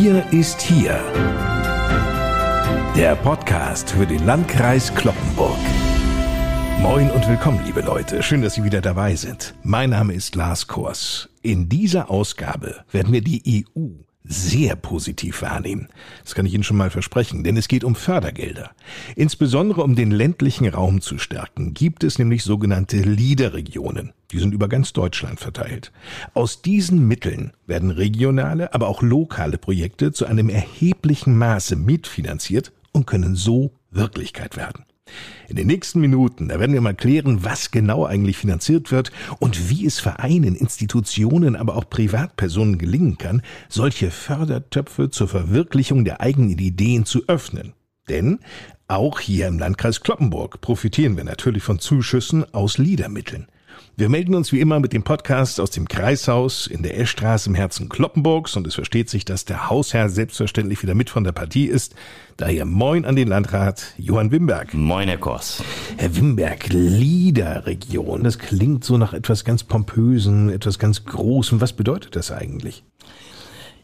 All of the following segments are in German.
Bier ist hier. Der Podcast für den Landkreis Kloppenburg. Moin und willkommen, liebe Leute. Schön, dass Sie wieder dabei sind. Mein Name ist Lars Kors. In dieser Ausgabe werden wir die EU sehr positiv wahrnehmen. Das kann ich Ihnen schon mal versprechen, denn es geht um Fördergelder. Insbesondere um den ländlichen Raum zu stärken, gibt es nämlich sogenannte LIDER-Regionen. Die sind über ganz Deutschland verteilt. Aus diesen Mitteln werden regionale, aber auch lokale Projekte zu einem erheblichen Maße mitfinanziert und können so Wirklichkeit werden. In den nächsten Minuten, da werden wir mal klären, was genau eigentlich finanziert wird und wie es Vereinen, Institutionen, aber auch Privatpersonen gelingen kann, solche Fördertöpfe zur Verwirklichung der eigenen Ideen zu öffnen. Denn auch hier im Landkreis Kloppenburg profitieren wir natürlich von Zuschüssen aus Liedermitteln. Wir melden uns wie immer mit dem Podcast aus dem Kreishaus in der Eschstraße im Herzen Kloppenburgs und es versteht sich, dass der Hausherr selbstverständlich wieder mit von der Partie ist. Daher moin an den Landrat Johann Wimberg. Moin, Herr Kors. Herr Wimberg, Liederregion, das klingt so nach etwas ganz Pompösen, etwas ganz Großem. Was bedeutet das eigentlich?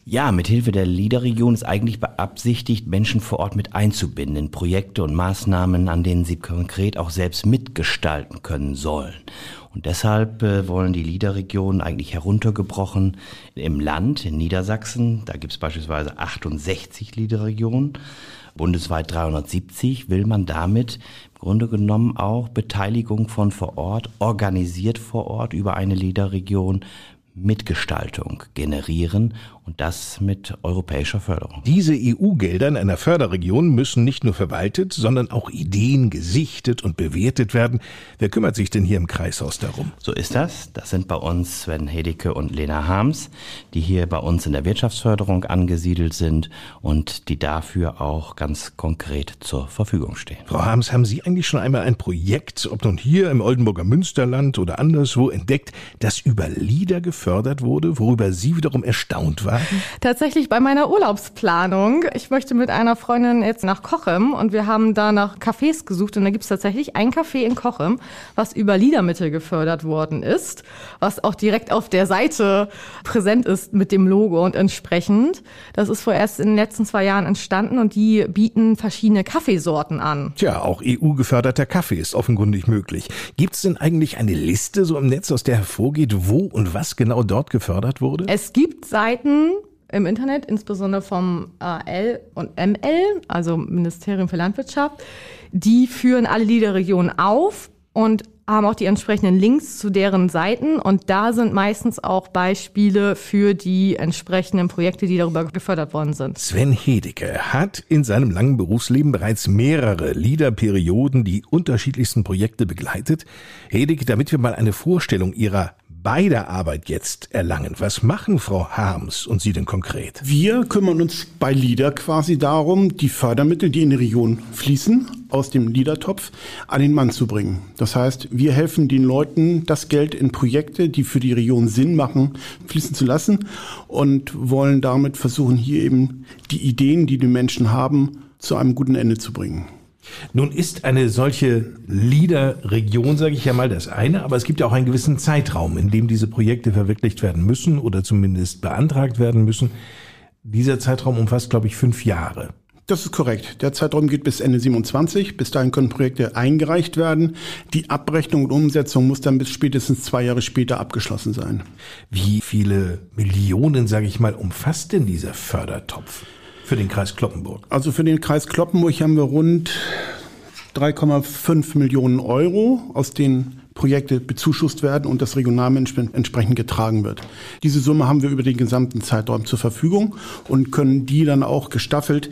Ja, mit Hilfe der Liederregion ist eigentlich beabsichtigt, Menschen vor Ort mit einzubinden in Projekte und Maßnahmen, an denen sie konkret auch selbst mitgestalten können sollen. Und deshalb äh, wollen die Liederregionen eigentlich heruntergebrochen. Im Land, in Niedersachsen, da gibt es beispielsweise 68 Liederregionen, bundesweit 370, will man damit im Grunde genommen auch Beteiligung von vor Ort, organisiert vor Ort über eine Liederregion Mitgestaltung generieren und das mit europäischer Förderung. Diese EU-Gelder in einer Förderregion müssen nicht nur verwaltet, sondern auch Ideen gesichtet und bewertet werden. Wer kümmert sich denn hier im Kreishaus darum? So ist das. Das sind bei uns Sven Hedicke und Lena Harms, die hier bei uns in der Wirtschaftsförderung angesiedelt sind und die dafür auch ganz konkret zur Verfügung stehen. Frau Harms, haben Sie eigentlich schon einmal ein Projekt, ob nun hier im Oldenburger Münsterland oder anderswo, entdeckt, das über Lieder gefördert wurde, worüber Sie wiederum erstaunt waren? Tatsächlich bei meiner Urlaubsplanung. Ich möchte mit einer Freundin jetzt nach Kochem und wir haben da nach Cafés gesucht und da gibt es tatsächlich ein Café in Kochem, was über Liedermittel gefördert worden ist, was auch direkt auf der Seite präsent ist mit dem Logo und entsprechend. Das ist vorerst in den letzten zwei Jahren entstanden und die bieten verschiedene Kaffeesorten an. Tja, auch EU-geförderter Kaffee ist offenkundig möglich. Gibt es denn eigentlich eine Liste so im Netz, aus der hervorgeht, wo und was genau dort gefördert wurde? Es gibt Seiten, im Internet, insbesondere vom AL und ML, also Ministerium für Landwirtschaft. Die führen alle Liederregionen auf und haben auch die entsprechenden Links zu deren Seiten und da sind meistens auch Beispiele für die entsprechenden Projekte, die darüber gefördert worden sind. Sven Hedecke hat in seinem langen Berufsleben bereits mehrere Liederperioden die unterschiedlichsten Projekte begleitet. Hedecke, damit wir mal eine Vorstellung ihrer bei der Arbeit jetzt erlangen. Was machen Frau Harms und Sie denn konkret? Wir kümmern uns bei LIDA quasi darum, die Fördermittel, die in die Region fließen, aus dem LIDA-Topf an den Mann zu bringen. Das heißt, wir helfen den Leuten, das Geld in Projekte, die für die Region Sinn machen, fließen zu lassen und wollen damit versuchen, hier eben die Ideen, die die Menschen haben, zu einem guten Ende zu bringen. Nun ist eine solche Leader-Region, sage ich ja mal, das eine, aber es gibt ja auch einen gewissen Zeitraum, in dem diese Projekte verwirklicht werden müssen oder zumindest beantragt werden müssen. Dieser Zeitraum umfasst, glaube ich, fünf Jahre. Das ist korrekt. Der Zeitraum geht bis Ende 27. Bis dahin können Projekte eingereicht werden. Die Abrechnung und Umsetzung muss dann bis spätestens zwei Jahre später abgeschlossen sein. Wie viele Millionen, sage ich mal, umfasst denn dieser Fördertopf? Für den Kreis Kloppenburg? Also für den Kreis Kloppenburg haben wir rund 3,5 Millionen Euro, aus denen Projekte bezuschusst werden und das Regionalmanagement entsprechend getragen wird. Diese Summe haben wir über den gesamten Zeitraum zur Verfügung und können die dann auch gestaffelt.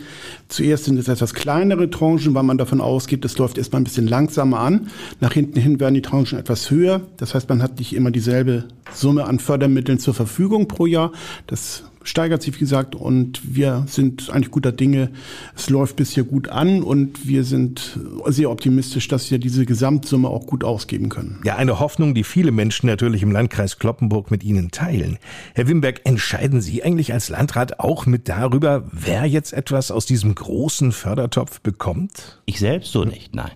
Zuerst sind es etwas kleinere Tranchen, weil man davon ausgeht, das läuft erstmal ein bisschen langsamer an. Nach hinten hin werden die Tranchen etwas höher. Das heißt, man hat nicht immer dieselbe Summe an Fördermitteln zur Verfügung pro Jahr. Das steigert sich, wie gesagt, und wir sind eigentlich guter Dinge. Es läuft bisher gut an und wir sind sehr optimistisch, dass wir diese Gesamtsumme auch gut ausgeben können. Ja, eine Hoffnung, die viele Menschen natürlich im Landkreis Kloppenburg mit Ihnen teilen. Herr Wimberg, entscheiden Sie eigentlich als Landrat auch mit darüber, wer jetzt etwas aus diesem großen Fördertopf bekommt? Ich selbst so nicht, nein.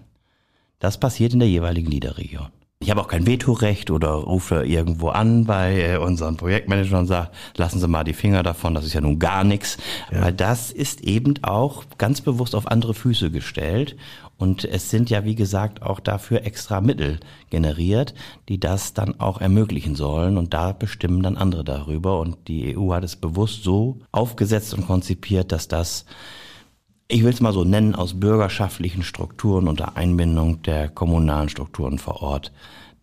Das passiert in der jeweiligen Liederregion. Ich habe auch kein Vetorecht oder rufe irgendwo an bei äh, unseren Projektmanagern und sage, lassen Sie mal die Finger davon, das ist ja nun gar nichts. Ja. Weil das ist eben auch ganz bewusst auf andere Füße gestellt. Und es sind ja, wie gesagt, auch dafür extra Mittel generiert, die das dann auch ermöglichen sollen. Und da bestimmen dann andere darüber. Und die EU hat es bewusst so aufgesetzt und konzipiert, dass das ich will es mal so nennen, aus bürgerschaftlichen Strukturen unter Einbindung der kommunalen Strukturen vor Ort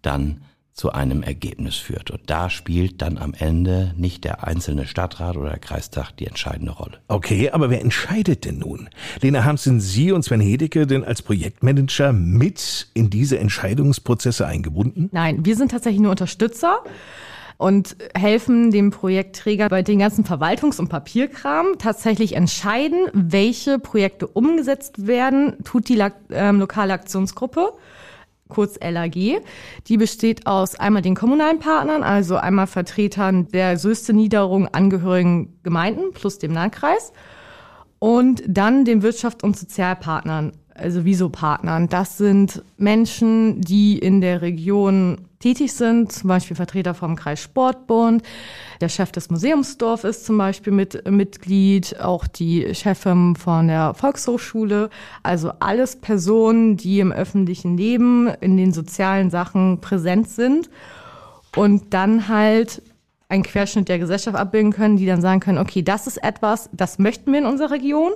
dann zu einem Ergebnis führt. Und da spielt dann am Ende nicht der einzelne Stadtrat oder der Kreistag die entscheidende Rolle. Okay, aber wer entscheidet denn nun? Lena Harms, sind Sie und Sven Hedecke denn als Projektmanager mit in diese Entscheidungsprozesse eingebunden? Nein, wir sind tatsächlich nur Unterstützer und helfen dem Projektträger bei den ganzen Verwaltungs- und Papierkram tatsächlich entscheiden, welche Projekte umgesetzt werden, tut die äh, lokale Aktionsgruppe kurz LAG. Die besteht aus einmal den kommunalen Partnern, also einmal Vertretern der Söste Niederung angehörigen Gemeinden plus dem Landkreis und dann den Wirtschafts- und Sozialpartnern, also Viso-Partnern. Das sind Menschen, die in der Region tätig sind, zum Beispiel Vertreter vom Kreis Sportbund. Der Chef des Museumsdorf ist zum Beispiel mit, Mitglied, auch die Chefin von der Volkshochschule. Also alles Personen, die im öffentlichen Leben, in den sozialen Sachen präsent sind und dann halt einen Querschnitt der Gesellschaft abbilden können, die dann sagen können, okay, das ist etwas, das möchten wir in unserer Region.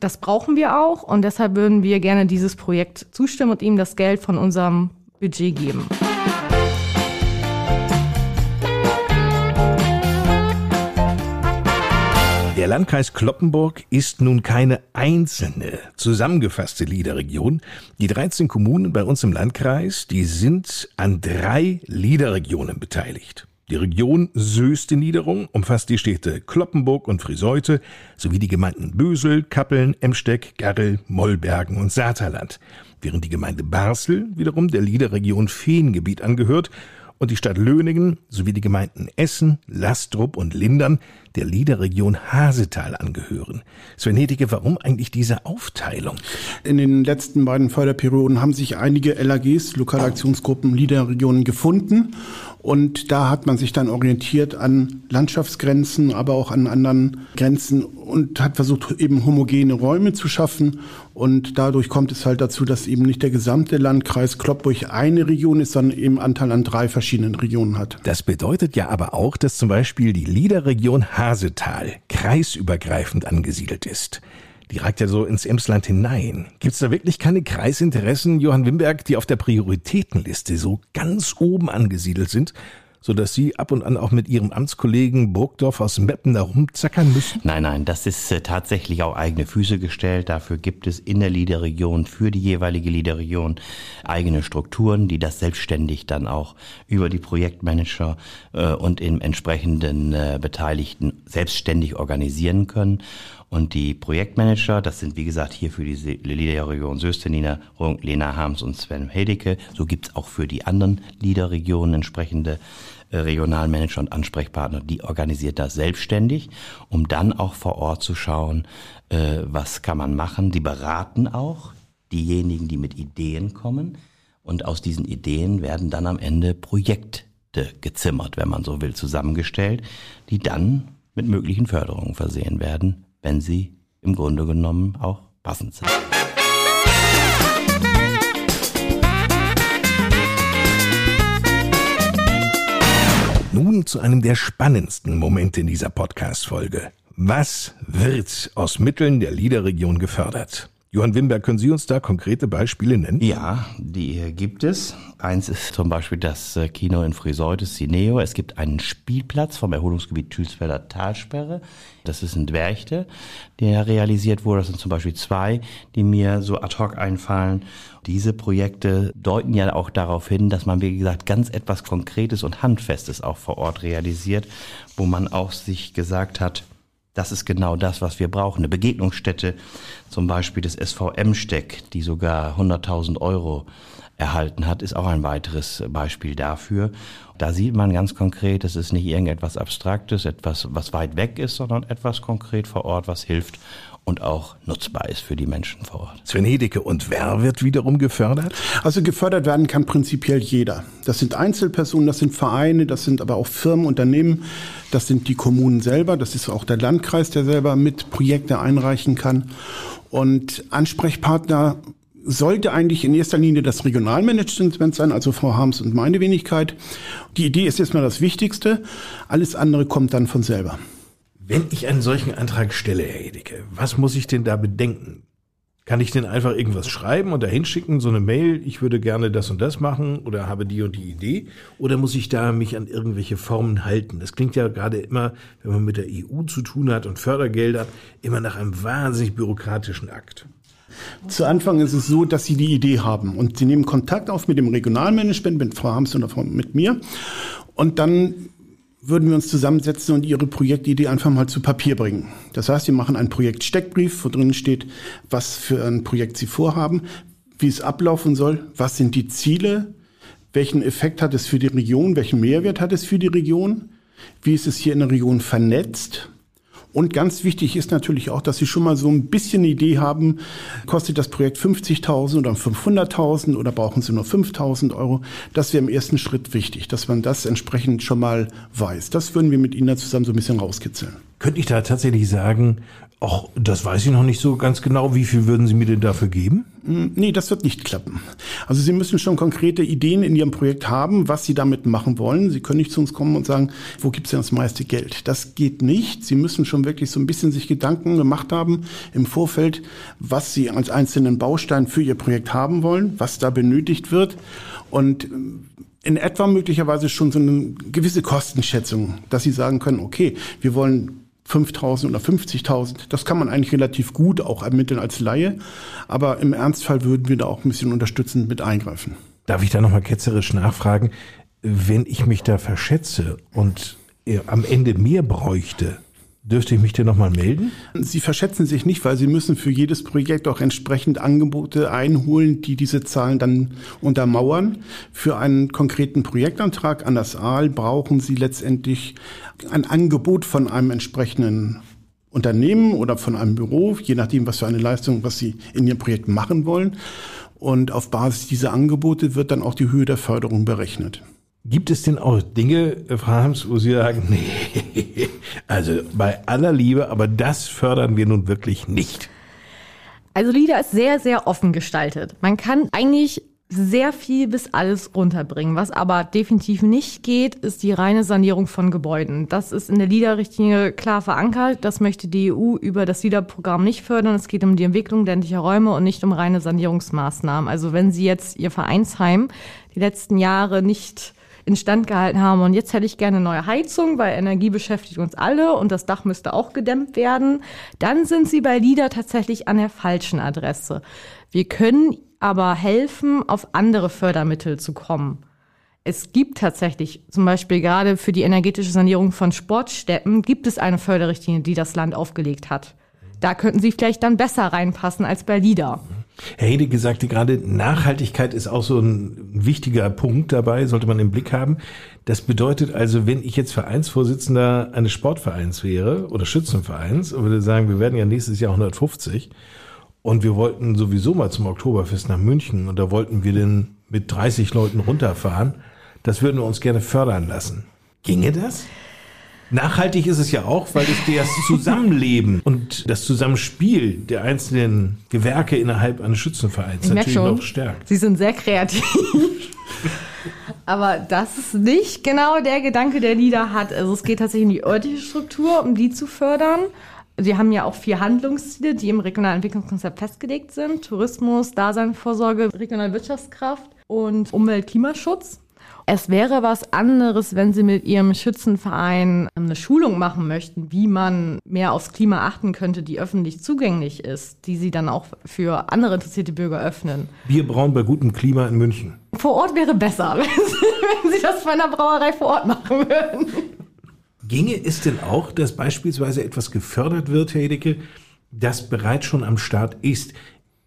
Das brauchen wir auch und deshalb würden wir gerne dieses Projekt zustimmen und ihm das Geld von unserem Budget geben. Der Landkreis Kloppenburg ist nun keine einzelne zusammengefasste Liederregion. Die 13 Kommunen bei uns im Landkreis, die sind an drei Liederregionen beteiligt. Die Region Söste Niederung umfasst die Städte Kloppenburg und Friseute sowie die Gemeinden Bösel, Kappeln, Emsteck, Garrel, Mollbergen und Saterland, während die Gemeinde Barsel wiederum der Liederregion Feengebiet angehört und die Stadt Löningen sowie die Gemeinden Essen, Lastrup und Lindern der Liederregion Hasetal angehören. Sven Hedicke, warum eigentlich diese Aufteilung? In den letzten beiden Förderperioden haben sich einige LAGs, Lokalaktionsgruppen, Liederregionen gefunden und da hat man sich dann orientiert an Landschaftsgrenzen, aber auch an anderen Grenzen und hat versucht, eben homogene Räume zu schaffen. Und dadurch kommt es halt dazu, dass eben nicht der gesamte Landkreis Kloppburg eine Region ist, sondern eben Anteil an drei verschiedenen Regionen hat. Das bedeutet ja aber auch, dass zum Beispiel die Liederregion Hasetal kreisübergreifend angesiedelt ist. Die ragt ja so ins Emsland hinein. Gibt es da wirklich keine Kreisinteressen, Johann Wimberg, die auf der Prioritätenliste so ganz oben angesiedelt sind? so dass Sie ab und an auch mit Ihrem Amtskollegen Burgdorf aus Meppen da rumzackern müssen? Nein, nein, das ist äh, tatsächlich auf eigene Füße gestellt. Dafür gibt es in der Liederregion für die jeweilige Liederregion eigene Strukturen, die das selbstständig dann auch über die Projektmanager äh, und im entsprechenden äh, Beteiligten selbstständig organisieren können. Und die Projektmanager, das sind wie gesagt hier für die Liederregion Söstenina, Lena Harms und Sven Hedicke. So gibt's auch für die anderen Liederregionen entsprechende äh, Regionalmanager und Ansprechpartner. Die organisiert das selbstständig, um dann auch vor Ort zu schauen, äh, was kann man machen. Die beraten auch diejenigen, die mit Ideen kommen. Und aus diesen Ideen werden dann am Ende Projekte gezimmert, wenn man so will, zusammengestellt, die dann mit möglichen Förderungen versehen werden wenn sie im Grunde genommen auch passend sind. Nun zu einem der spannendsten Momente in dieser Podcast-Folge. Was wird aus Mitteln der Liederregion gefördert? Johann Wimberg, können Sie uns da konkrete Beispiele nennen? Ja, die gibt es. Eins ist zum Beispiel das äh, Kino in Friseute, Cineo. Es gibt einen Spielplatz vom Erholungsgebiet Thülsfelder Talsperre. Das ist in Dwerchte, der realisiert wurde. Das sind zum Beispiel zwei, die mir so ad hoc einfallen. Diese Projekte deuten ja auch darauf hin, dass man, wie gesagt, ganz etwas Konkretes und Handfestes auch vor Ort realisiert, wo man auch sich gesagt hat, das ist genau das, was wir brauchen. Eine Begegnungsstätte, zum Beispiel des SVM Steck, die sogar 100.000 Euro erhalten hat, ist auch ein weiteres Beispiel dafür. Da sieht man ganz konkret, es ist nicht irgendetwas Abstraktes, etwas, was weit weg ist, sondern etwas konkret vor Ort, was hilft, und auch nutzbar ist für die Menschen vor Ort. Sven Hedeke, und wer wird wiederum gefördert? Also gefördert werden kann prinzipiell jeder. Das sind Einzelpersonen, das sind Vereine, das sind aber auch Firmen, Unternehmen, das sind die Kommunen selber, das ist auch der Landkreis, der selber mit Projekte einreichen kann. Und Ansprechpartner sollte eigentlich in erster Linie das Regionalmanagement sein, also Frau Harms und meine Wenigkeit. Die Idee ist erstmal das Wichtigste. Alles andere kommt dann von selber. Wenn ich einen solchen Antrag stelle, Herr Edeke, was muss ich denn da bedenken? Kann ich denn einfach irgendwas schreiben und dahin schicken, so eine Mail, ich würde gerne das und das machen oder habe die und die Idee? Oder muss ich da mich an irgendwelche Formen halten? Das klingt ja gerade immer, wenn man mit der EU zu tun hat und Fördergelder, immer nach einem wahnsinnig bürokratischen Akt. Zu Anfang ist es so, dass Sie die Idee haben und Sie nehmen Kontakt auf mit dem Regionalmanagement, mit Frau Hams oder mit mir. Und dann würden wir uns zusammensetzen und Ihre Projektidee einfach mal zu Papier bringen. Das heißt, wir machen einen Projektsteckbrief, wo drin steht, was für ein Projekt Sie vorhaben, wie es ablaufen soll, was sind die Ziele, welchen Effekt hat es für die Region, welchen Mehrwert hat es für die Region, wie ist es hier in der Region vernetzt und ganz wichtig ist natürlich auch, dass Sie schon mal so ein bisschen eine Idee haben, kostet das Projekt 50.000 oder 500.000 oder brauchen Sie nur 5.000 Euro. Das wäre im ersten Schritt wichtig, dass man das entsprechend schon mal weiß. Das würden wir mit Ihnen zusammen so ein bisschen rauskitzeln. Könnte ich da tatsächlich sagen, Ach, das weiß ich noch nicht so ganz genau. Wie viel würden Sie mir denn dafür geben? Hm, nee, das wird nicht klappen. Also Sie müssen schon konkrete Ideen in Ihrem Projekt haben, was Sie damit machen wollen. Sie können nicht zu uns kommen und sagen, wo gibt's denn das meiste Geld? Das geht nicht. Sie müssen schon wirklich so ein bisschen sich Gedanken gemacht haben im Vorfeld, was Sie als einzelnen Baustein für Ihr Projekt haben wollen, was da benötigt wird. Und äh, in etwa möglicherweise schon so eine gewisse Kostenschätzung, dass Sie sagen können, okay, wir wollen 5.000 oder 50.000. Das kann man eigentlich relativ gut auch ermitteln als Laie. Aber im Ernstfall würden wir da auch ein bisschen unterstützend mit eingreifen. Darf ich da nochmal ketzerisch nachfragen? Wenn ich mich da verschätze und am Ende mehr bräuchte, Dürfte ich mich denn nochmal melden? Sie verschätzen sich nicht, weil Sie müssen für jedes Projekt auch entsprechend Angebote einholen, die diese Zahlen dann untermauern. Für einen konkreten Projektantrag an das Aal brauchen Sie letztendlich ein Angebot von einem entsprechenden Unternehmen oder von einem Büro, je nachdem, was für eine Leistung, was Sie in Ihrem Projekt machen wollen. Und auf Basis dieser Angebote wird dann auch die Höhe der Förderung berechnet. Gibt es denn auch Dinge, Frau Harms, wo Sie sagen, nee, also bei aller Liebe, aber das fördern wir nun wirklich nicht? Also LIDA ist sehr, sehr offen gestaltet. Man kann eigentlich sehr viel bis alles runterbringen. Was aber definitiv nicht geht, ist die reine Sanierung von Gebäuden. Das ist in der LIDA-Richtlinie klar verankert. Das möchte die EU über das LIDA-Programm nicht fördern. Es geht um die Entwicklung ländlicher Räume und nicht um reine Sanierungsmaßnahmen. Also wenn Sie jetzt Ihr Vereinsheim die letzten Jahre nicht instand gehalten haben. Und jetzt hätte ich gerne neue Heizung, weil Energie beschäftigt uns alle und das Dach müsste auch gedämmt werden. Dann sind Sie bei LIDA tatsächlich an der falschen Adresse. Wir können aber helfen, auf andere Fördermittel zu kommen. Es gibt tatsächlich zum Beispiel gerade für die energetische Sanierung von Sportstätten gibt es eine Förderrichtlinie, die das Land aufgelegt hat. Da könnten Sie vielleicht dann besser reinpassen als bei LIDA. Herr Hedeke sagte gerade, Nachhaltigkeit ist auch so ein wichtiger Punkt dabei, sollte man im Blick haben. Das bedeutet also, wenn ich jetzt Vereinsvorsitzender eines Sportvereins wäre oder Schützenvereins und würde sagen, wir werden ja nächstes Jahr 150 und wir wollten sowieso mal zum Oktoberfest nach München und da wollten wir denn mit 30 Leuten runterfahren, das würden wir uns gerne fördern lassen. Ginge das? Nachhaltig ist es ja auch, weil es das Zusammenleben und das Zusammenspiel der einzelnen Gewerke innerhalb eines Schützenvereins ich natürlich schon, noch stärkt. Sie sind sehr kreativ. Aber das ist nicht genau der Gedanke, der Lieder hat. Also es geht tatsächlich um die örtliche Struktur, um die zu fördern. Sie haben ja auch vier Handlungsziele, die im regionalen Entwicklungskonzept festgelegt sind. Tourismus, Daseinvorsorge, regionale Wirtschaftskraft und Umwelt-Klimaschutz. Es wäre was anderes, wenn Sie mit Ihrem Schützenverein eine Schulung machen möchten, wie man mehr aufs Klima achten könnte, die öffentlich zugänglich ist, die Sie dann auch für andere interessierte Bürger öffnen. Bierbrauen bei gutem Klima in München. Vor Ort wäre besser, wenn Sie das bei einer Brauerei vor Ort machen würden. Ginge es denn auch, dass beispielsweise etwas gefördert wird, Herr Edeke, das bereits schon am Start ist?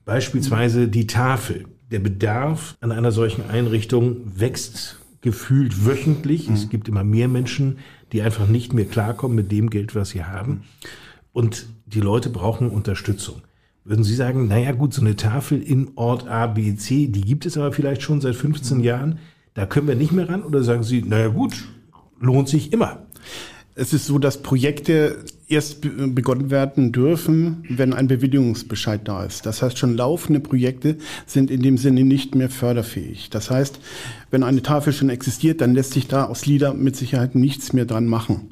Beispielsweise die Tafel. Der Bedarf an einer solchen Einrichtung wächst gefühlt wöchentlich. Mhm. Es gibt immer mehr Menschen, die einfach nicht mehr klarkommen mit dem Geld, was sie haben. und die Leute brauchen Unterstützung. Würden Sie sagen, naja gut, so eine Tafel in Ort A, B, C, die gibt es aber vielleicht schon seit 15 Jahren, da können wir nicht mehr ran? Oder sagen Sie, naja gut, lohnt sich immer? Es ist so, dass Projekte erst begonnen werden dürfen, wenn ein Bewilligungsbescheid da ist. Das heißt, schon laufende Projekte sind in dem Sinne nicht mehr förderfähig. Das heißt, wenn eine Tafel schon existiert, dann lässt sich da aus LIDA mit Sicherheit nichts mehr dran machen.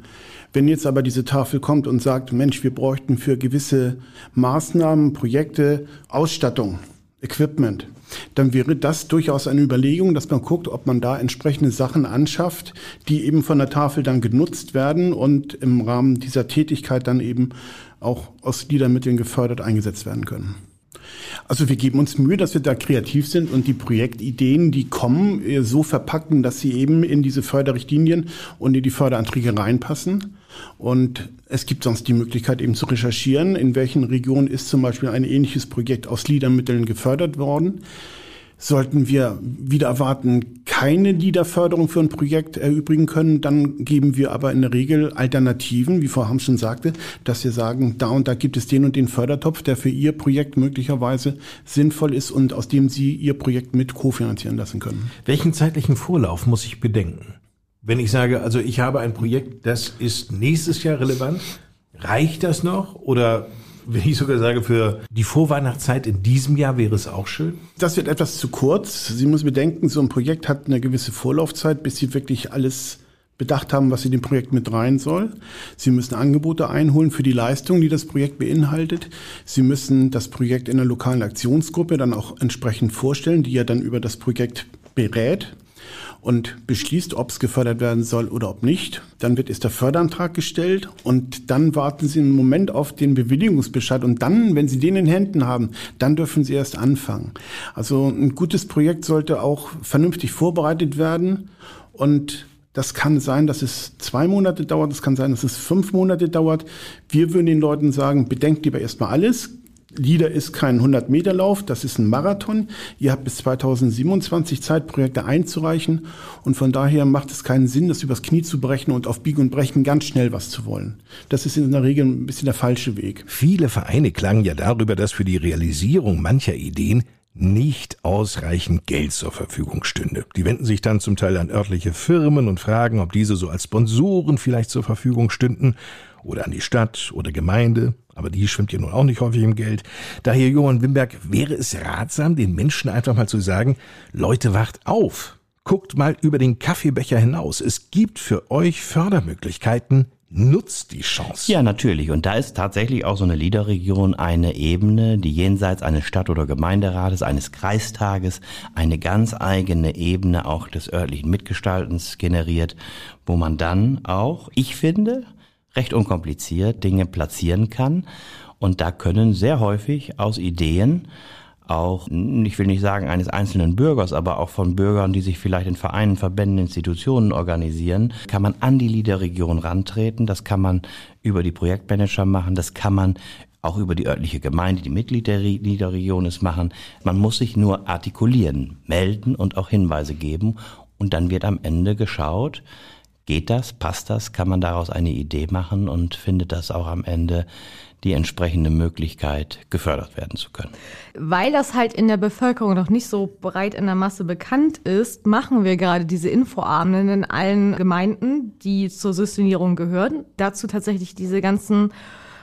Wenn jetzt aber diese Tafel kommt und sagt, Mensch, wir bräuchten für gewisse Maßnahmen, Projekte Ausstattung, Equipment, dann wäre das durchaus eine Überlegung, dass man guckt, ob man da entsprechende Sachen anschafft, die eben von der Tafel dann genutzt werden und im Rahmen dieser Tätigkeit dann eben auch aus Liedermitteln gefördert eingesetzt werden können. Also wir geben uns Mühe, dass wir da kreativ sind und die Projektideen, die kommen, so verpacken, dass sie eben in diese Förderrichtlinien und in die Förderanträge reinpassen. Und es gibt sonst die Möglichkeit eben zu recherchieren, in welchen Regionen ist zum Beispiel ein ähnliches Projekt aus Liedermitteln gefördert worden. Sollten wir wieder erwarten, keine Liederförderung für ein Projekt erübrigen können, dann geben wir aber in der Regel Alternativen, wie Frau Ham schon sagte, dass wir sagen, da und da gibt es den und den Fördertopf, der für Ihr Projekt möglicherweise sinnvoll ist und aus dem Sie Ihr Projekt mit kofinanzieren lassen können. Welchen zeitlichen Vorlauf muss ich bedenken? Wenn ich sage, also ich habe ein Projekt, das ist nächstes Jahr relevant, reicht das noch? Oder wenn ich sogar sage, für die Vorweihnachtszeit in diesem Jahr wäre es auch schön? Das wird etwas zu kurz. Sie müssen bedenken, so ein Projekt hat eine gewisse Vorlaufzeit, bis Sie wirklich alles bedacht haben, was in dem Projekt mit rein soll. Sie müssen Angebote einholen für die Leistung, die das Projekt beinhaltet. Sie müssen das Projekt in der lokalen Aktionsgruppe dann auch entsprechend vorstellen, die ja dann über das Projekt berät und beschließt, ob es gefördert werden soll oder ob nicht. Dann wird erst der Förderantrag gestellt und dann warten Sie einen Moment auf den Bewilligungsbescheid und dann, wenn Sie den in Händen haben, dann dürfen Sie erst anfangen. Also ein gutes Projekt sollte auch vernünftig vorbereitet werden und das kann sein, dass es zwei Monate dauert, das kann sein, dass es fünf Monate dauert. Wir würden den Leuten sagen, bedenkt lieber erstmal alles, LIDA ist kein 100-Meter-Lauf, das ist ein Marathon. Ihr habt bis 2027 Zeit, Projekte einzureichen. Und von daher macht es keinen Sinn, das übers Knie zu brechen und auf Biegen und Brechen ganz schnell was zu wollen. Das ist in der Regel ein bisschen der falsche Weg. Viele Vereine klangen ja darüber, dass für die Realisierung mancher Ideen nicht ausreichend Geld zur Verfügung stünde. Die wenden sich dann zum Teil an örtliche Firmen und fragen, ob diese so als Sponsoren vielleicht zur Verfügung stünden oder an die Stadt oder Gemeinde, aber die schwimmt ja nun auch nicht häufig im Geld. Daher, Johann Wimberg, wäre es ratsam, den Menschen einfach mal zu sagen, Leute, wacht auf, guckt mal über den Kaffeebecher hinaus. Es gibt für euch Fördermöglichkeiten, nutzt die Chance. Ja, natürlich. Und da ist tatsächlich auch so eine Liederregion eine Ebene, die jenseits eines Stadt- oder Gemeinderates, eines Kreistages, eine ganz eigene Ebene auch des örtlichen Mitgestaltens generiert, wo man dann auch, ich finde, recht unkompliziert Dinge platzieren kann. Und da können sehr häufig aus Ideen auch, ich will nicht sagen eines einzelnen Bürgers, aber auch von Bürgern, die sich vielleicht in Vereinen, Verbänden, Institutionen organisieren, kann man an die Liederregion rantreten. Das kann man über die Projektmanager machen. Das kann man auch über die örtliche Gemeinde, die Mitglied der Liederregion ist machen. Man muss sich nur artikulieren, melden und auch Hinweise geben. Und dann wird am Ende geschaut, Geht das? Passt das? Kann man daraus eine Idee machen und findet das auch am Ende die entsprechende Möglichkeit, gefördert werden zu können. Weil das halt in der Bevölkerung noch nicht so breit in der Masse bekannt ist, machen wir gerade diese Infoabenden in allen Gemeinden, die zur Systemierung gehören. Dazu tatsächlich diese ganzen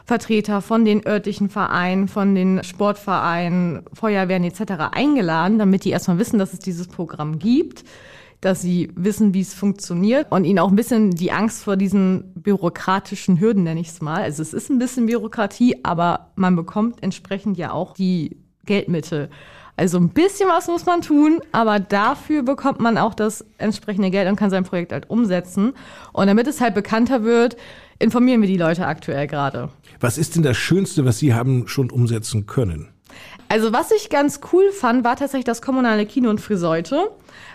Vertreter von den örtlichen Vereinen, von den Sportvereinen, Feuerwehren etc. eingeladen, damit die erstmal wissen, dass es dieses Programm gibt dass sie wissen, wie es funktioniert und ihnen auch ein bisschen die Angst vor diesen bürokratischen Hürden, nenne ich es mal. Also es ist ein bisschen Bürokratie, aber man bekommt entsprechend ja auch die Geldmittel. Also ein bisschen was muss man tun, aber dafür bekommt man auch das entsprechende Geld und kann sein Projekt halt umsetzen. Und damit es halt bekannter wird, informieren wir die Leute aktuell gerade. Was ist denn das Schönste, was Sie haben schon umsetzen können? Also was ich ganz cool fand, war tatsächlich das kommunale Kino in Friseute.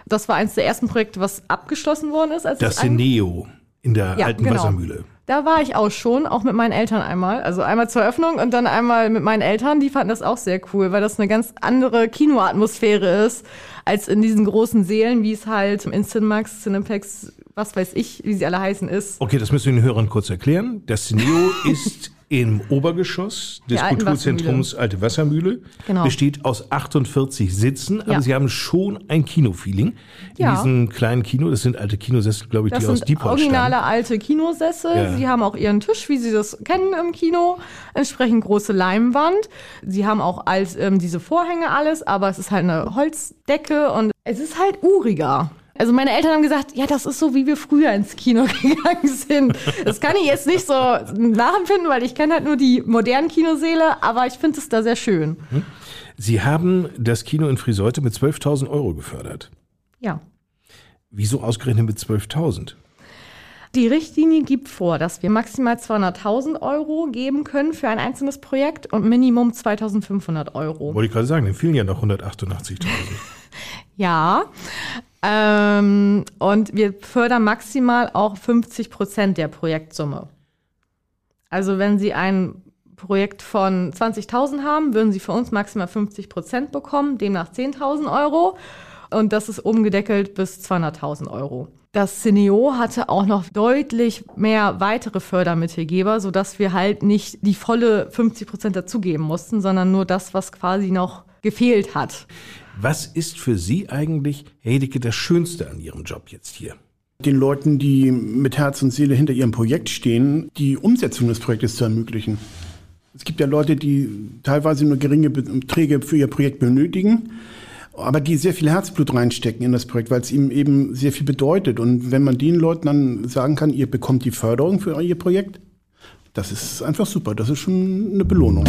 Das war eines der ersten Projekte, was abgeschlossen worden ist. Das Cineo in der ja, alten genau. Wassermühle. Da war ich auch schon, auch mit meinen Eltern einmal. Also einmal zur Eröffnung und dann einmal mit meinen Eltern. Die fanden das auch sehr cool, weil das eine ganz andere Kinoatmosphäre ist, als in diesen großen Seelen, wie es halt in Cinemax, Cineplex, was weiß ich, wie sie alle heißen, ist. Okay, das müssen wir den Hörern kurz erklären. Das Cineo ist Im Obergeschoss des alten Kulturzentrums Alte Wassermühle Genau. besteht aus 48 Sitzen, aber Ja. Sie haben schon ein Kinofeeling in Ja. diesem kleinen Kino. Das sind alte Kinosessel, glaube ich, Das die aus sind Diepholz originale stammen. alte Kinosessel. Ja. Sie haben auch ihren Tisch, wie Sie das kennen im Kino. Entsprechend große Leinwand. Sie haben auch als, ähm, diese Vorhänge alles, aber es ist halt eine Holzdecke und es ist halt uriger. Also meine Eltern haben gesagt, ja, das ist so, wie wir früher ins Kino gegangen sind. Das kann ich jetzt nicht so nachempfinden, weil ich kenne halt nur die modernen Kinosäle, aber ich finde es da sehr schön. Sie haben das Kino in Friseute mit 12.000 Euro gefördert. Ja. Wieso ausgerechnet mit 12.000? Die Richtlinie gibt vor, dass wir maximal 200.000 Euro geben können für ein einzelnes Projekt und Minimum 2.500 Euro. Wollte ich gerade sagen, dann fehlen ja noch 188.000. Ja. Ähm, und wir fördern maximal auch 50 Prozent der Projektsumme. Also wenn Sie ein Projekt von 20.000 haben, würden Sie für uns maximal 50 Prozent bekommen, demnach 10.000 Euro. Und das ist umgedeckelt bis 200.000 Euro. Das CNEO hatte auch noch deutlich mehr weitere Fördermittelgeber, sodass wir halt nicht die volle 50 Prozent dazugeben mussten, sondern nur das, was quasi noch gefehlt hat. Was ist für Sie eigentlich, Herr Hedeke, das Schönste an Ihrem Job jetzt hier? Den Leuten, die mit Herz und Seele hinter ihrem Projekt stehen, die Umsetzung des Projektes zu ermöglichen. Es gibt ja Leute, die teilweise nur geringe Beträge für ihr Projekt benötigen, aber die sehr viel Herzblut reinstecken in das Projekt, weil es ihm eben sehr viel bedeutet. Und wenn man den Leuten dann sagen kann, ihr bekommt die Förderung für ihr Projekt, das ist einfach super. Das ist schon eine Belohnung.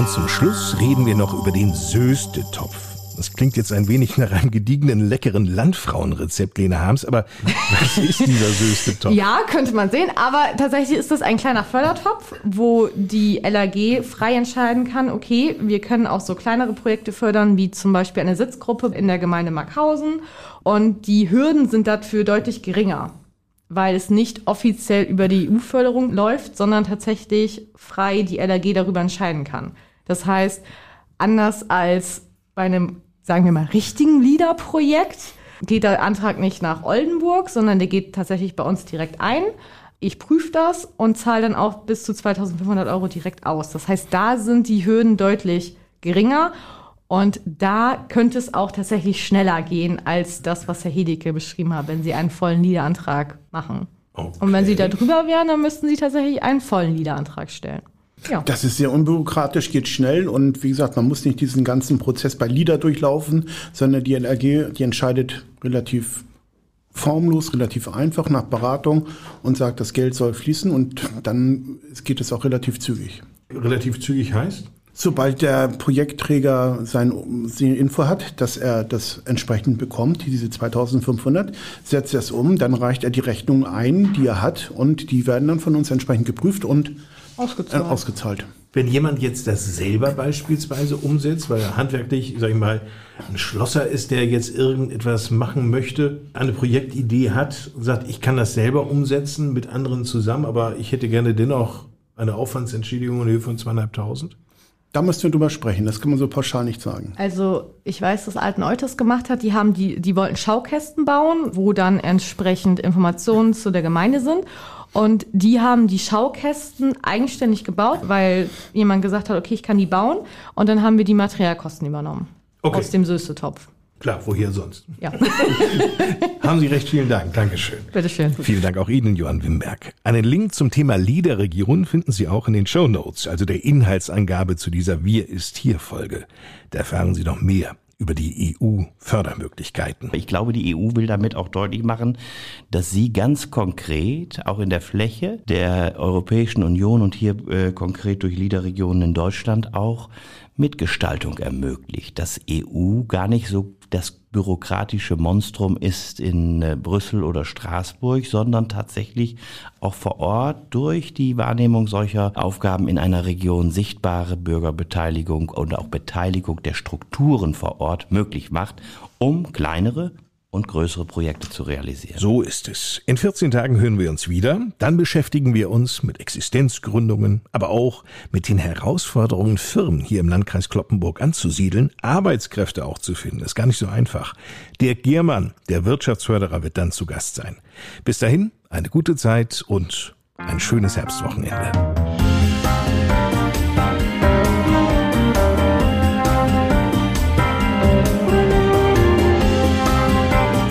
Und zum Schluss reden wir noch über den Söste-Topf. Das klingt jetzt ein wenig nach einem gediegenen, leckeren Landfrauenrezept, Lena Harms, aber was ist dieser Söste-Topf? Ja, könnte man sehen, aber tatsächlich ist das ein kleiner Fördertopf, wo die LAG frei entscheiden kann, okay, wir können auch so kleinere Projekte fördern, wie zum Beispiel eine Sitzgruppe in der Gemeinde Markhausen und die Hürden sind dafür deutlich geringer, weil es nicht offiziell über die EU-Förderung läuft, sondern tatsächlich frei die LAG darüber entscheiden kann. Das heißt, anders als bei einem, sagen wir mal, richtigen LIDA-Projekt geht der Antrag nicht nach Oldenburg, sondern der geht tatsächlich bei uns direkt ein. Ich prüfe das und zahle dann auch bis zu 2500 Euro direkt aus. Das heißt, da sind die Hürden deutlich geringer und da könnte es auch tatsächlich schneller gehen als das, was Herr Hedeke beschrieben hat, wenn Sie einen vollen LIDA-Antrag machen. Okay. Und wenn Sie da drüber wären, dann müssten Sie tatsächlich einen vollen LIDA-Antrag stellen. Ja. Das ist sehr unbürokratisch, geht schnell und wie gesagt, man muss nicht diesen ganzen Prozess bei LIDA durchlaufen, sondern die LRG, die entscheidet relativ formlos, relativ einfach nach Beratung und sagt, das Geld soll fließen und dann geht es auch relativ zügig. Relativ zügig heißt? Sobald der Projektträger sein, seine Info hat, dass er das entsprechend bekommt, diese 2500, setzt er es um, dann reicht er die Rechnung ein, die er hat und die werden dann von uns entsprechend geprüft und Ausgezahlt. äh, ausgezahlt. Wenn jemand jetzt das selber beispielsweise umsetzt, weil er handwerklich, sag ich mal, ein Schlosser ist, der jetzt irgendetwas machen möchte, eine Projektidee hat und sagt, ich kann das selber umsetzen mit anderen zusammen, aber ich hätte gerne dennoch eine Aufwandsentschädigung in Höhe von zweieinhalbtausend? Da müssten wir drüber sprechen, das kann man so pauschal nicht sagen. Also ich weiß, dass Alten Eutes gemacht hat, die haben die, die wollten Schaukästen bauen, wo dann entsprechend Informationen zu der Gemeinde sind. Und die haben die Schaukästen eigenständig gebaut, weil jemand gesagt hat, okay, ich kann die bauen. Und dann haben wir die Materialkosten übernommen. Okay. Aus dem Söste-Topf. Klar, woher sonst? Ja, Haben Sie recht, vielen Dank. Dankeschön. bitteschön. Vielen Dank auch Ihnen, Johann Wimberg. Einen Link zum Thema Liederregion finden Sie auch in den Show Notes, also der Inhaltsangabe zu dieser Wir ist hier Folge. Da erfahren Sie noch mehr über die EU-Fördermöglichkeiten. Ich glaube, die EU will damit auch deutlich machen, dass sie ganz konkret auch in der Fläche der Europäischen Union und hier äh, konkret durch Liederregionen in Deutschland auch Mitgestaltung ermöglicht. Dass EU gar nicht so das bürokratische Monstrum ist in äh, Brüssel oder Straßburg, sondern tatsächlich auch vor Ort durch die Wahrnehmung solcher Aufgaben in einer Region sichtbare Bürgerbeteiligung und auch Beteiligung der Strukturen vor Ort möglich macht, um kleinere und größere Projekte zu realisieren. So ist es. In 14 Tagen hören wir uns wieder. Dann beschäftigen wir uns mit Existenzgründungen, aber auch mit den Herausforderungen, Firmen hier im Landkreis Kloppenburg anzusiedeln, Arbeitskräfte auch zu finden. ist gar nicht so einfach. Dirk Giermann, der Wirtschaftsförderer, wird dann zu Gast sein. Bis dahin, eine gute Zeit und ein schönes Herbstwochenende.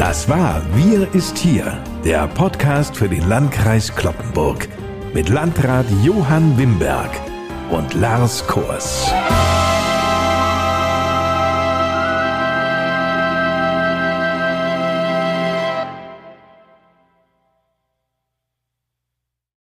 Das war Wir ist hier, der Podcast für den Landkreis Kloppenburg mit Landrat Johann Wimberg und Lars Kors.